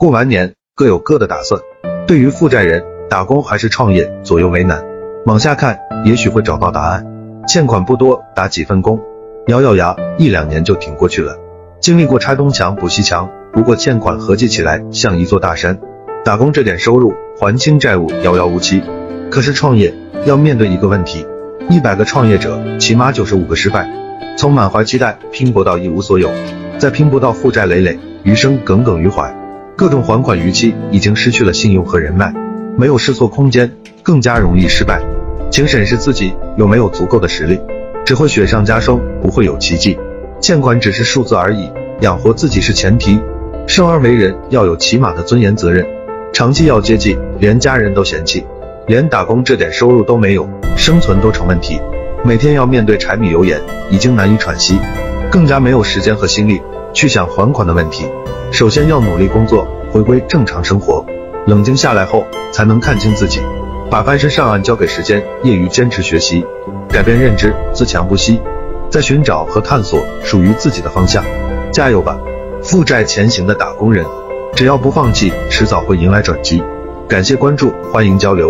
过完年各有各的打算。对于负债人，打工还是创业，左右为难。往下看，也许会找到答案。欠款不多，打几份工，咬咬牙，一两年就挺过去了。经历过拆东墙补西墙，不过欠款合计起来像一座大山。打工这点收入，还清债务遥遥无期。可是创业要面对一个问题：一百个创业者，起码九十五个失败。从满怀期待拼搏到一无所有，再拼搏到负债累累，余生耿耿于怀。各种还款逾期，已经失去了信用和人脉，没有试错空间，更加容易失败。请审视自己有没有足够的实力，只会雪上加霜，不会有奇迹。欠款只是数字而已，养活自己是前提。生而为人，要有起码的尊严责任，长期要接济，连家人都嫌弃，连打工这点收入都没有，生存都成问题。每天要面对柴米油盐，已经难以喘息，更加没有时间和心力去想还款的问题。首先要努力工作，回归正常生活，冷静下来后才能看清自己，把翻身上岸交给时间，业余坚持学习，改变认知，自强不息，在寻找和探索属于自己的方向。加油吧，负债前行的打工人！只要不放弃，迟早会迎来转机。感谢关注，欢迎交流。